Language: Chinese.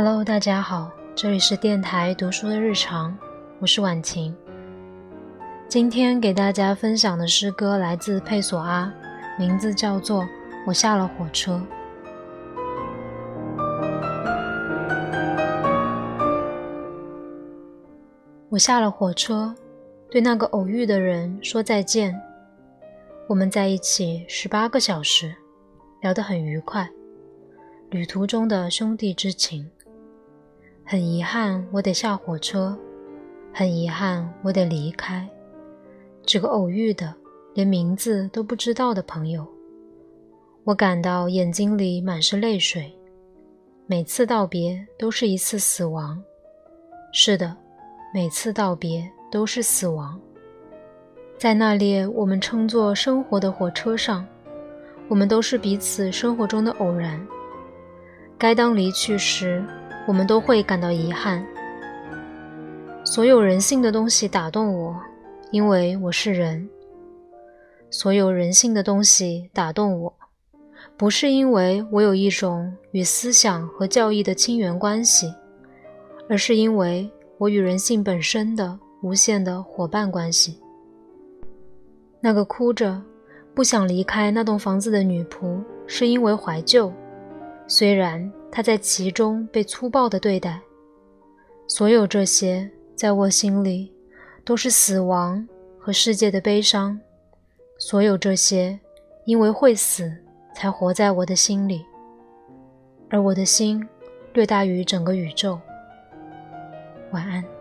Hello，大家好，这里是电台读书的日常，我是婉晴。今天给大家分享的诗歌来自佩索阿，名字叫做《我下了火车》。我下了火车，对那个偶遇的人说再见。我们在一起十八个小时，聊得很愉快，旅途中的兄弟之情。很遗憾，我得下火车。很遗憾，我得离开这个偶遇的、连名字都不知道的朋友。我感到眼睛里满是泪水。每次道别都是一次死亡。是的，每次道别都是死亡。在那列我们称作生活的火车上，我们都是彼此生活中的偶然。该当离去时。我们都会感到遗憾。所有人性的东西打动我，因为我是人。所有人性的东西打动我，不是因为我有一种与思想和教义的亲缘关系，而是因为我与人性本身的无限的伙伴关系。那个哭着不想离开那栋房子的女仆，是因为怀旧，虽然。他在其中被粗暴的对待，所有这些在我心里都是死亡和世界的悲伤。所有这些因为会死才活在我的心里，而我的心略大于整个宇宙。晚安。